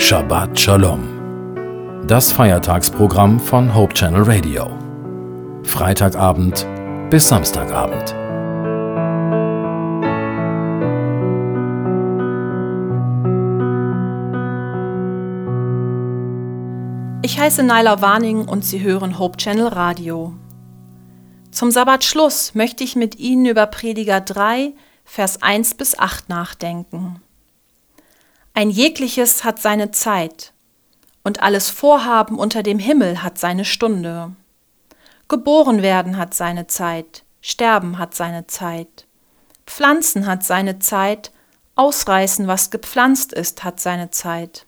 Shabbat Shalom. Das Feiertagsprogramm von Hope Channel Radio. Freitagabend bis Samstagabend. Ich heiße Naila Warning und Sie hören Hope Channel Radio. Zum Sabbatschluss möchte ich mit Ihnen über Prediger 3, Vers 1 bis 8 nachdenken. Ein jegliches hat seine Zeit, und alles Vorhaben unter dem Himmel hat seine Stunde. Geboren werden hat seine Zeit, sterben hat seine Zeit. Pflanzen hat seine Zeit, ausreißen, was gepflanzt ist, hat seine Zeit.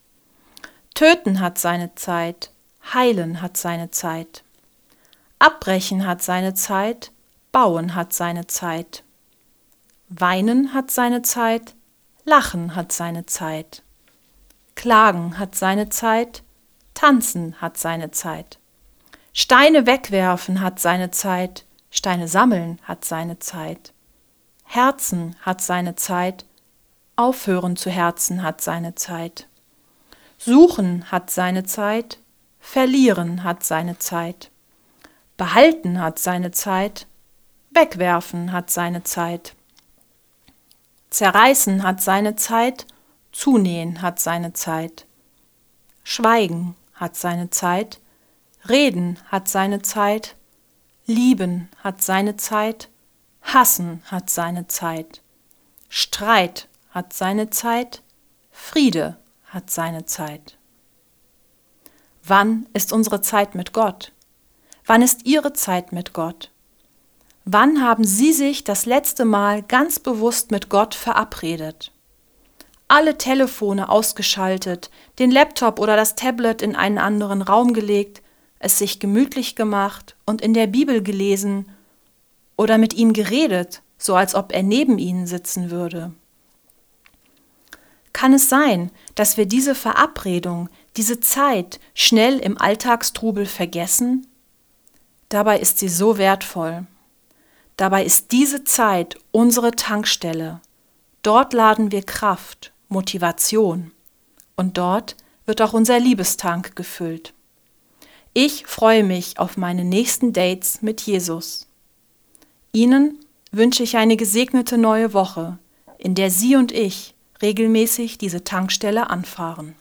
Töten hat seine Zeit, heilen hat seine Zeit. Abbrechen hat seine Zeit, bauen hat seine Zeit. Weinen hat seine Zeit, lachen hat seine Zeit. Klagen hat seine Zeit, tanzen hat seine Zeit. Steine wegwerfen hat seine Zeit, Steine sammeln hat seine Zeit. Herzen hat seine Zeit, aufhören zu herzen hat seine Zeit. Suchen hat seine Zeit, verlieren hat seine Zeit. Behalten hat seine Zeit, wegwerfen hat seine Zeit. Zerreißen hat seine Zeit, zunähen hat seine Zeit. Schweigen hat seine Zeit, reden hat seine Zeit, lieben hat seine Zeit, hassen hat seine Zeit. Streit hat seine Zeit, Friede hat seine Zeit. Wann ist unsere Zeit mit Gott? Wann ist Ihre Zeit mit Gott? Wann haben Sie sich das letzte Mal ganz bewusst mit Gott verabredet? Alle Telefone ausgeschaltet, den Laptop oder das Tablet in einen anderen Raum gelegt, es sich gemütlich gemacht und in der Bibel gelesen oder mit ihm geredet, so als ob er neben Ihnen sitzen würde. Kann es sein, dass wir diese Verabredung, diese Zeit schnell im Alltagstrubel vergessen Dabei ist sie so wertvoll. Dabei ist diese Zeit unsere Tankstelle. Dort laden wir Kraft, Motivation. Und dort wird auch unser Liebestank gefüllt. Ich freue mich auf meine nächsten Dates mit Jesus. Ihnen wünsche ich eine gesegnete neue Woche, in der Sie und ich regelmäßig diese Tankstelle anfahren.